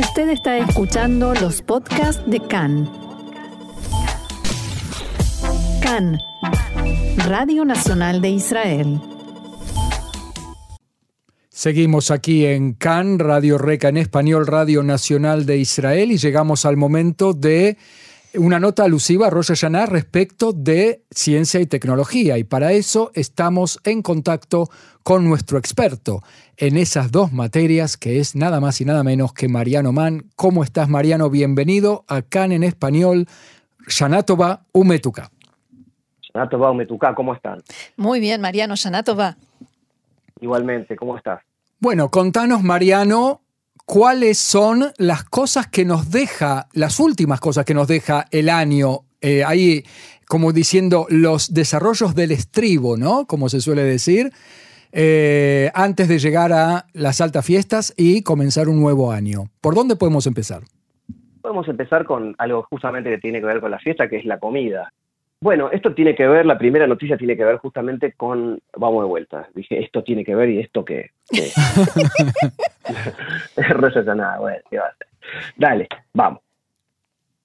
Usted está escuchando los podcasts de CAN. CAN, Radio Nacional de Israel. Seguimos aquí en CAN, Radio Reca en español, Radio Nacional de Israel, y llegamos al momento de una nota alusiva a Rosh Hashanah respecto de ciencia y tecnología. Y para eso estamos en contacto con nuestro experto en esas dos materias, que es nada más y nada menos que Mariano Mann. ¿Cómo estás, Mariano? Bienvenido a CAN en español, Shanatova Umetuka. Shanatova Umetuka, ¿cómo están? Muy bien, Mariano, Shanatova. Igualmente, ¿cómo estás? Bueno, contanos, Mariano, cuáles son las cosas que nos deja, las últimas cosas que nos deja el año, eh, ahí como diciendo los desarrollos del estribo, ¿no? Como se suele decir, eh, antes de llegar a las altas fiestas y comenzar un nuevo año. ¿Por dónde podemos empezar? Podemos empezar con algo justamente que tiene que ver con la fiesta, que es la comida. Bueno, esto tiene que ver, la primera noticia tiene que ver justamente con, vamos de vuelta, dije, esto tiene que ver y esto qué. qué? nada, bueno, ¿qué va a hacer? Dale, vamos.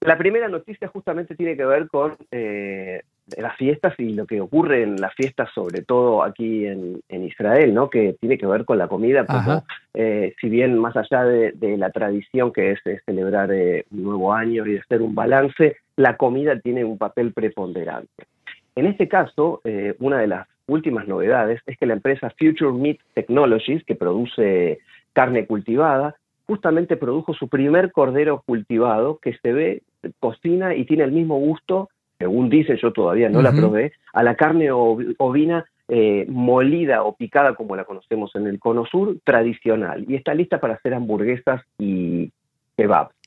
La primera noticia justamente tiene que ver con eh, las fiestas y lo que ocurre en las fiestas, sobre todo aquí en, Israel, ¿no? Que tiene que ver con la comida, como eh, si bien más allá de, la tradición que es, celebrar eh, un nuevo año y de hacer un balance, la comida tiene un papel preponderante. En este caso, eh, una de las últimas novedades es que la empresa Future Meat Technologies, que produce carne cultivada, justamente produjo su primer cordero cultivado que se ve, cocina y tiene el mismo gusto según dice, yo todavía no la probé, a la carne ovina eh, molida o picada como la conocemos en el cono sur, tradicional, y está lista para hacer hamburguesas y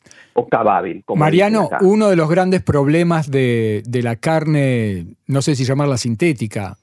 kebab o kebabin. Mariano, uno de los grandes problemas de, la carne, no sé si llamarla sintética,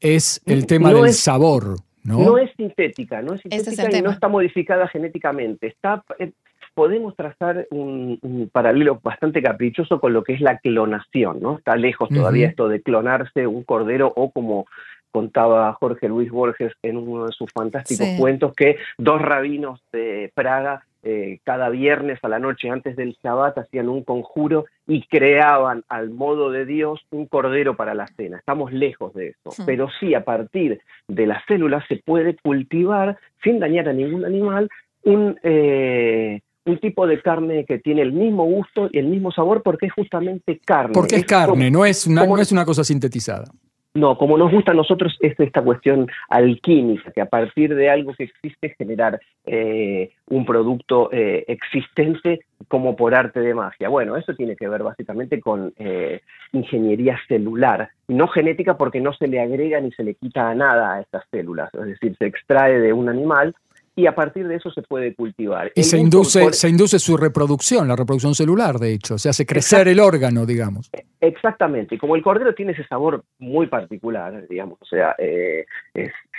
es el tema del sabor. ¿no? no es sintética, no es sintética y no está modificada genéticamente. Está, eh, podemos trazar un, paralelo bastante caprichoso con lo que es la clonación, ¿no? Está lejos todavía esto de clonarse un cordero o como contaba Jorge Luis Borges en uno de sus fantásticos cuentos que dos rabinos de Praga eh, cada viernes a la noche antes del Shabbat hacían un conjuro y creaban al modo de Dios un cordero para la cena. Estamos lejos de eso, pero sí a partir de las células se puede cultivar sin dañar a ningún animal un, eh, un tipo de carne que tiene el mismo gusto y el mismo sabor porque es justamente carne. Porque es, carne, no, es una, no es una cosa sintetizada. No, como nos gusta a nosotros es esta cuestión alquímica, que a partir de algo que existe generar eh, un producto eh, existente como por arte de magia. Bueno, eso tiene que ver básicamente con eh, ingeniería celular, no genética porque no se le agrega ni se le quita nada a estas células, es decir, se extrae de un animal y a partir de eso se puede cultivar. Y se induce, se induce su reproducción, la reproducción celular, de hecho, se hace crecer el órgano, digamos. Exactamente, y como el cordero tiene ese sabor muy particular, digamos, o sea, eh,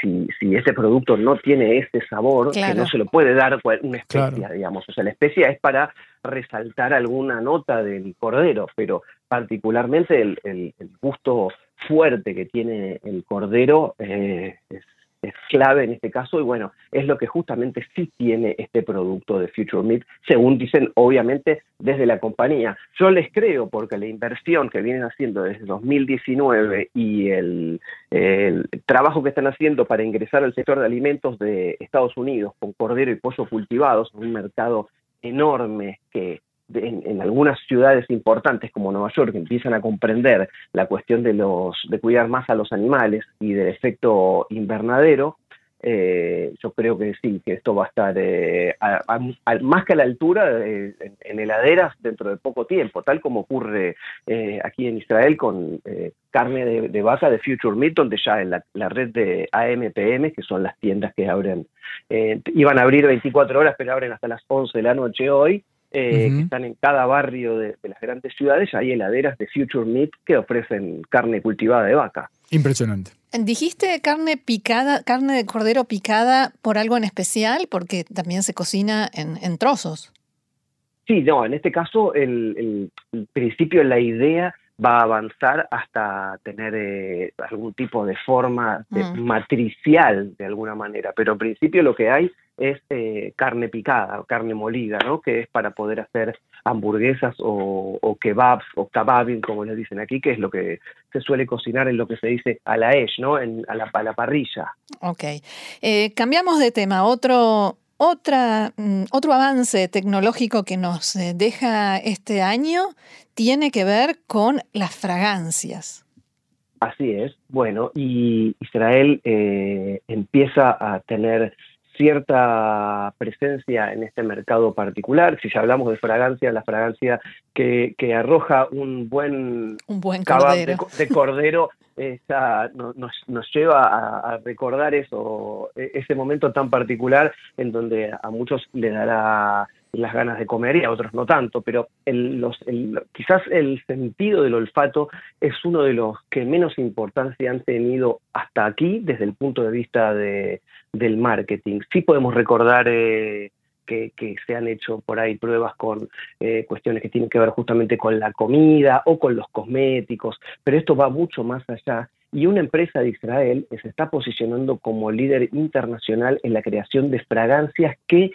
si, ese producto no tiene ese sabor, que no se lo puede dar una especia, digamos, o sea, la especia es para resaltar alguna nota del cordero, pero particularmente el, gusto fuerte que tiene el cordero eh, es es clave en este caso y bueno, es lo que justamente sí tiene este producto de Future Meat, según dicen obviamente desde la compañía. Yo les creo porque la inversión que vienen haciendo desde 2019 y el, el trabajo que están haciendo para ingresar al sector de alimentos de Estados Unidos con cordero y pollo cultivados, un mercado enorme que en, algunas ciudades importantes como Nueva York empiezan a comprender la cuestión de, los, de cuidar más a los animales y del efecto invernadero, eh, yo creo que sí, que esto va a estar eh, más que a la altura en, heladeras dentro de poco tiempo, tal como ocurre eh, aquí en Israel con carne de, vaca de Future Meat, donde ya en la, la, red de AMPM, que son las tiendas que abren, iban a abrir 24 horas, pero abren hasta las 11 de la noche hoy, eh, que están en cada barrio de, las grandes ciudades, hay heladeras de Future Meat que ofrecen carne cultivada de vaca. Impresionante. ¿Dijiste carne picada, carne de cordero picada por algo en especial? Porque también se cocina en, trozos. Sí, no, en este caso el, el, principio, la idea va a avanzar hasta tener eh, algún tipo de forma mm. matricial de alguna manera, pero en principio lo que hay es eh, carne picada, carne molida, ¿no? que es para poder hacer hamburguesas o, kebabs o kababin, como les dicen aquí, que es lo que se suele cocinar en lo que se dice a la esh, ¿no? En, a, la, parrilla. Ok. Eh, cambiamos de tema. Otro, otra, mm, otro avance tecnológico que nos eh, deja este año tiene que ver con las fragancias. Así es. Bueno, y Israel eh, empieza a tener cierta presencia en este mercado particular. Si ya hablamos de fragancia, la fragancia que, arroja un buen, un buen cordero. De, cordero nos, lleva a, recordar eso, e, ese momento tan particular en donde a muchos le dará las ganas de comer y a otros no tanto, pero los, quizás el sentido del olfato es uno de los que menos importancia han tenido hasta aquí desde el punto de vista de, del marketing. Sí podemos recordar eh, que, se han hecho por ahí pruebas con eh, cuestiones que tienen que ver justamente con la comida o con los cosméticos, pero esto va mucho más allá y una empresa de Israel se está posicionando como líder internacional en la creación de fragancias que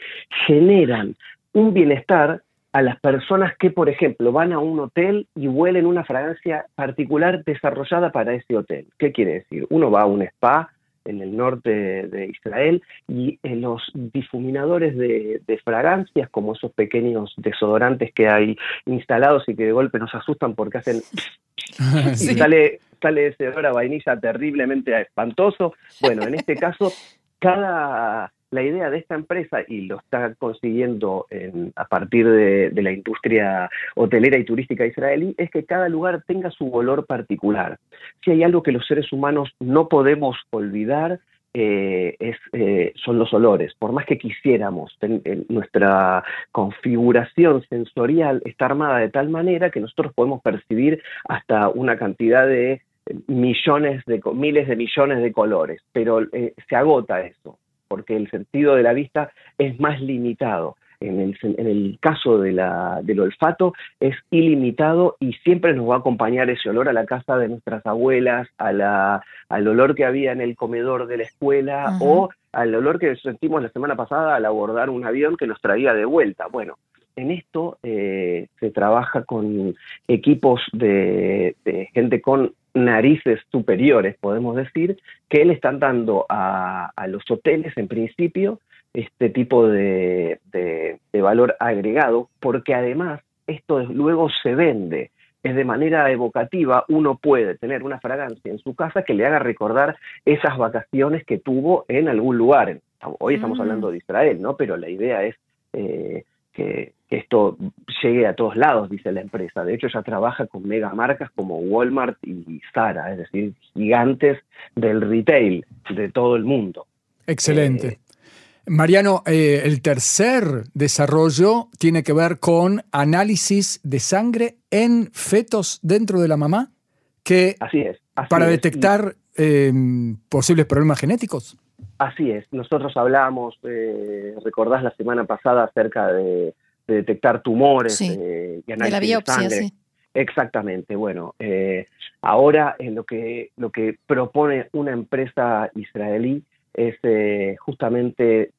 generan un bienestar a las personas que, por ejemplo, van a un hotel y huelen una fragancia particular desarrollada para ese hotel. ¿Qué quiere decir? Uno va a un spa en el norte de Israel y eh, los difuminadores de, fragancias, como esos pequeños desodorantes que hay instalados y que de golpe nos asustan porque hacen... y sale, sale ese olor a vainilla terriblemente espantoso. Bueno, en este caso, cada la idea de esta empresa, y lo está consiguiendo a partir de, la industria hotelera y turística israelí, es que cada lugar tenga su olor particular. Si hay algo que los seres humanos no podemos olvidar, eh, es, eh, son los olores. Por más que quisiéramos, nuestra configuración sensorial está armada de tal manera que nosotros podemos percibir hasta una cantidad de millones de miles de millones de colores, pero eh, se agota eso porque el sentido de la vista es más limitado. En el, en el caso de la, del olfato es ilimitado y siempre nos va a acompañar ese olor a la casa de nuestras abuelas, a la, al olor que había en el comedor de la escuela o al olor que sentimos la semana pasada al abordar un avión que nos traía de vuelta. Bueno, en esto eh, se trabaja con equipos de, gente con narices superiores, podemos decir, que le están dando a, los hoteles en principio este tipo de, valor agregado, porque además esto luego se vende. Es de manera evocativa, uno puede tener una fragancia en su casa que le haga recordar esas vacaciones que tuvo en algún lugar. Hoy estamos mm. hablando de Israel, ¿no? Pero la idea es eh, que, esto llegue a todos lados, dice la empresa. De hecho, ya trabaja con mega marcas como Walmart y Zara, es decir, gigantes del retail de todo el mundo. Excelente. Eh, Mariano, eh, el tercer desarrollo tiene que ver con análisis de sangre en fetos dentro de la mamá, que así es, para detectar em, posibles problemas genéticos. Así es, nosotros hablamos, eh, recordás la semana pasada acerca de, detectar tumores eh, y análisis de la biopsia, Sí. Exactamente, bueno, eh, ahora lo, que, lo que propone una empresa israelí es eh, justamente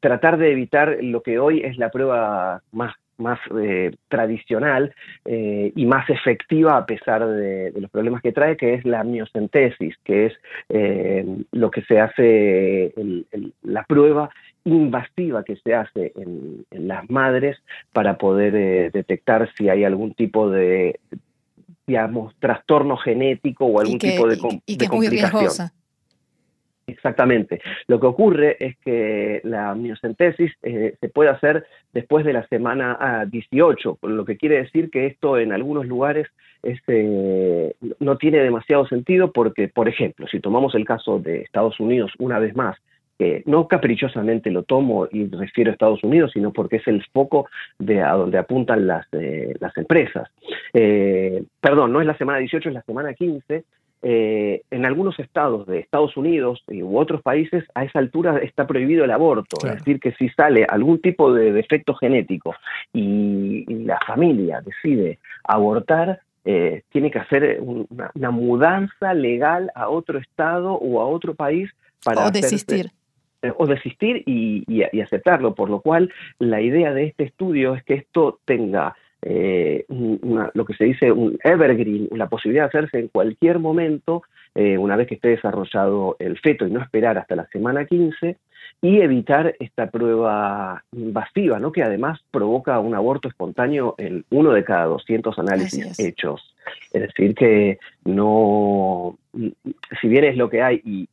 tratar de evitar lo que hoy es la prueba más más eh, tradicional eh, y más efectiva a pesar de, los problemas que trae, que es la miocentesis, que es eh, lo que se hace, la prueba invasiva que se hace en, las madres para poder detectar si hay algún tipo de, digamos, trastorno genético o algún tipo de, y, que Es muy. Exactamente. Lo que ocurre es que la miocentesis eh, se puede hacer después de la semana 18, ah, lo que quiere decir que esto en algunos lugares este, no tiene demasiado sentido porque, por ejemplo, si tomamos el caso de Estados Unidos una vez más, no caprichosamente lo tomo y refiero a Estados Unidos, sino porque es el foco de a donde apuntan las, eh, las empresas. Eh, perdón, no es la semana 18, es la semana 15, eh, en algunos estados de Estados Unidos u otros países a esa altura está prohibido el aborto, es decir, que si sale algún tipo de defecto genético y, la familia decide abortar, eh, tiene que hacer una, mudanza legal a otro estado o a otro país para... O desistir. o desistir y, aceptarlo, por lo cual la idea de este estudio es que esto tenga eh, lo que se dice un evergreen, la posibilidad de hacerse en cualquier momento, eh, una vez que esté desarrollado el feto y no esperar hasta la semana 15, y evitar esta prueba invasiva, ¿no? que además provoca un aborto espontáneo en uno de cada 200 análisis hechos. Es decir, que no, si bien es lo que hay y,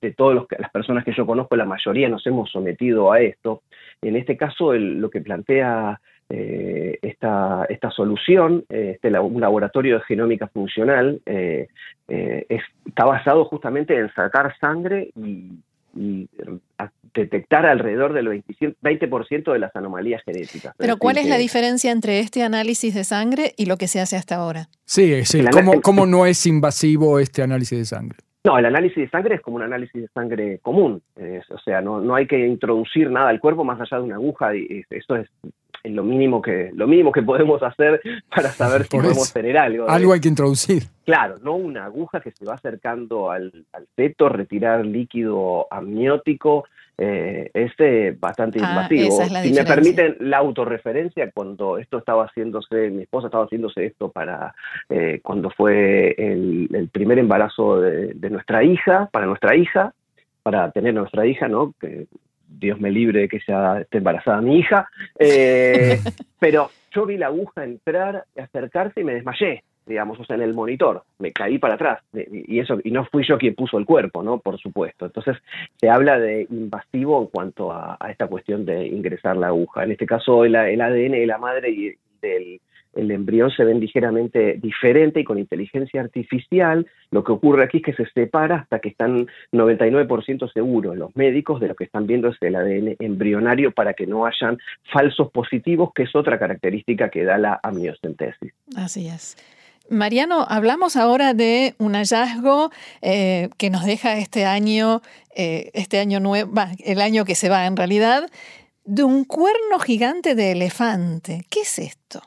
de todas las personas que yo conozco, la mayoría nos hemos sometido a esto, en este caso lo que plantea eh, esta, esta, solución, eh, este, un laboratorio de genómica funcional, eh, está basado justamente en sacar sangre y y detectar alrededor del 20% de las anomalías genéticas. Pero ¿cuál es la diferencia entre este análisis de sangre y lo que se hace hasta ahora? Sí, sí. ¿Cómo, no es invasivo este análisis de sangre? No, el análisis de sangre es como un análisis de sangre común, o sea, no, no hay que introducir nada al cuerpo más allá de una aguja, y eso es lo mínimo que lo mínimo que podemos hacer para saber si podemos tener algo. Algo hay que introducir. Claro, no una aguja que se va acercando al, al feto, retirar líquido amniótico, eh, es eh, bastante ah, invasivo. si me permiten la autorreferencia, cuando esto estaba haciéndose, mi esposa estaba haciéndose esto para eh, cuando fue el, primer embarazo de, de, nuestra hija, para nuestra hija, para tener nuestra hija, ¿no? Que Dios me libre de que ya esté embarazada mi hija, eh, pero yo vi la aguja entrar, acercarse y me desmayé, digamos, o sea, en el monitor, me caí para atrás, y eso, y no fui yo quien puso el cuerpo, ¿no? Por supuesto. Entonces, se habla de invasivo en cuanto a, esta cuestión de ingresar la aguja. En este caso, el, el ADN de la madre y del el embrión se ven ligeramente diferente y con inteligencia artificial, lo que ocurre aquí es que se separa hasta que están 99% seguros los médicos de lo que están viendo es el ADN embrionario para que no hayan falsos positivos, que es otra característica que da la amniocentesis. Así es. Mariano, hablamos ahora de un hallazgo eh, que nos deja este año, eh, este año nuevo, el año que se va en realidad, de un cuerno gigante de elefante. ¿Qué es esto?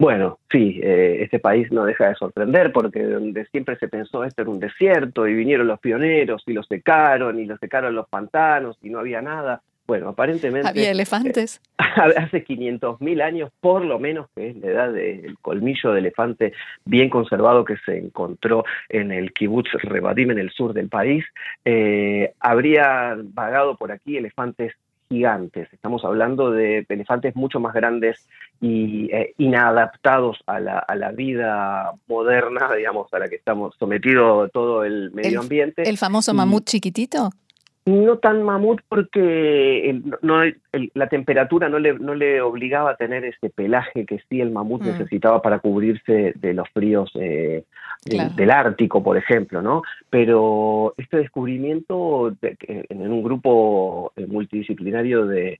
Bueno, sí, eh, este país no deja de sorprender porque donde siempre se pensó esto era un desierto y vinieron los pioneros y lo secaron y lo secaron los pantanos y no había nada. Bueno, aparentemente... ¿Había elefantes? Eh, hace 500.000 años, por lo menos, que es la edad del colmillo de elefante bien conservado que se encontró en el kibutz Rebadim, en el sur del país, eh, habría vagado por aquí elefantes gigantes. Estamos hablando de elefantes mucho más grandes y eh, inadaptados a la, a la, vida moderna, digamos, a la que estamos sometido todo el medio ambiente. ¿El famoso mamut chiquitito? No tan mamut porque no, la temperatura no le, no le obligaba a tener ese pelaje que sí el mamut mm. necesitaba para cubrirse de los fríos eh, del Ártico, por ejemplo, ¿no? Pero este descubrimiento en un grupo eh, multidisciplinario de,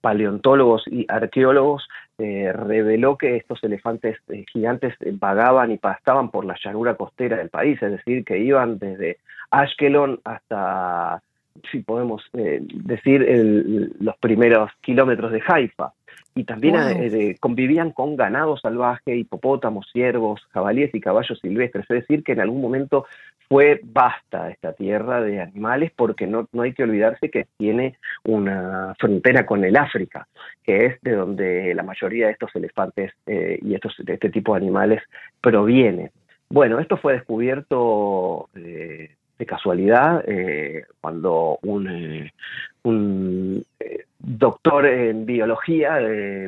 paleontólogos y arqueólogos eh, reveló que estos elefantes gigantes vagaban y pastaban por la llanura costera del país, es decir, que iban desde Ashkelon hasta, si podemos eh, decir, los primeros kilómetros de Haifa. Y también eh, convivían con ganado salvaje, hipopótamos, ciervos, jabalíes y caballos silvestres. Es decir, que en algún momento fue basta esta tierra de animales porque no, no hay que olvidarse que tiene una frontera con el África, que es de donde la mayoría de estos elefantes eh, y estos, de este tipo de animales provienen. Bueno, esto fue descubierto de casualidad eh, cuando un, eh, eh, doctor en biología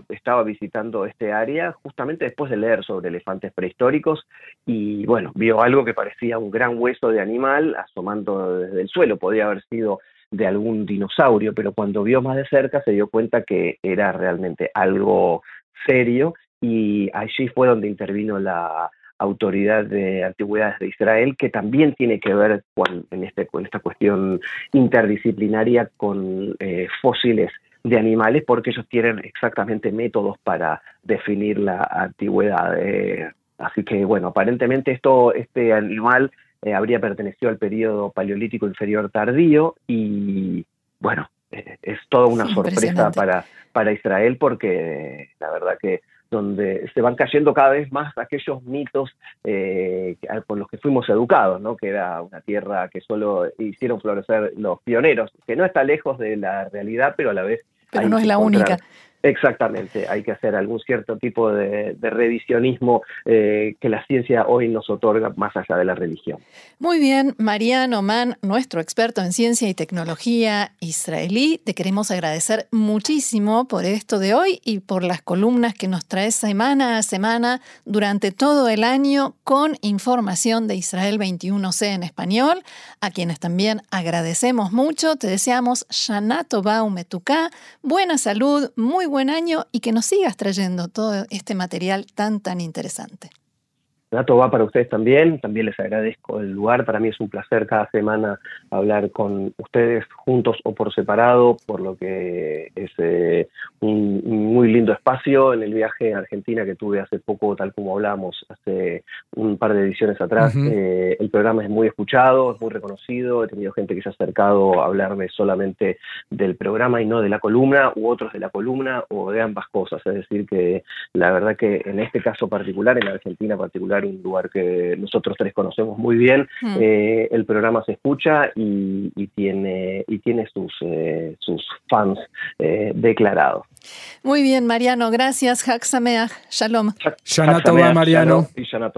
estaba visitando este área justamente después de leer sobre elefantes prehistóricos y bueno, vio algo que parecía un gran hueso de animal asomando desde el suelo, podía haber sido de algún dinosaurio, pero cuando vio más de cerca se dio cuenta que era realmente algo serio y allí fue donde intervino la autoridad de antigüedades de Israel, que también tiene que ver con, en, este, con esta cuestión interdisciplinaria con eh, fósiles de animales, porque ellos tienen exactamente métodos para definir la antigüedad. Eh, así que, bueno, aparentemente esto, este animal eh, habría pertenecido al periodo paleolítico inferior tardío y, bueno, es toda una sorpresa para, para Israel porque la verdad que donde se van cayendo cada vez más aquellos mitos eh, por los que fuimos educados, ¿no? que era una tierra que solo hicieron florecer los pioneros, que no está lejos de la realidad, pero a la vez... Pero no es la única. Exactamente, hay que hacer algún cierto tipo de, revisionismo eh, que la ciencia hoy nos otorga más allá de la religión. Muy bien, Mariano Man, nuestro experto en ciencia y tecnología israelí, te queremos agradecer muchísimo por esto de hoy y por las columnas que nos traes semana a semana durante todo el año con información de Israel 21C en español, a quienes también agradecemos mucho. Te deseamos Shanato Baumetuká, buena salud, muy buen año y que nos sigas trayendo todo este material tan, tan interesante dato va para ustedes también, también les agradezco el lugar, para mí es un placer cada semana hablar con ustedes juntos o por separado, por lo que es eh, un, muy lindo espacio en el viaje a Argentina que tuve hace poco, tal como hablamos hace un par de ediciones atrás. Eh, el programa es muy escuchado, es muy reconocido, he tenido gente que se ha acercado a hablarme solamente del programa y no de la columna, u otros de la columna o de ambas cosas, es decir, que la verdad que en este caso particular, en Argentina particular, un lugar que nosotros tres conocemos muy bien. Mm. Eh, el programa se escucha y, tiene, y tiene sus, eh, sus fans eh, declarados. Muy bien, Mariano, gracias. Hak Shalom. Shana Mariano. y Shana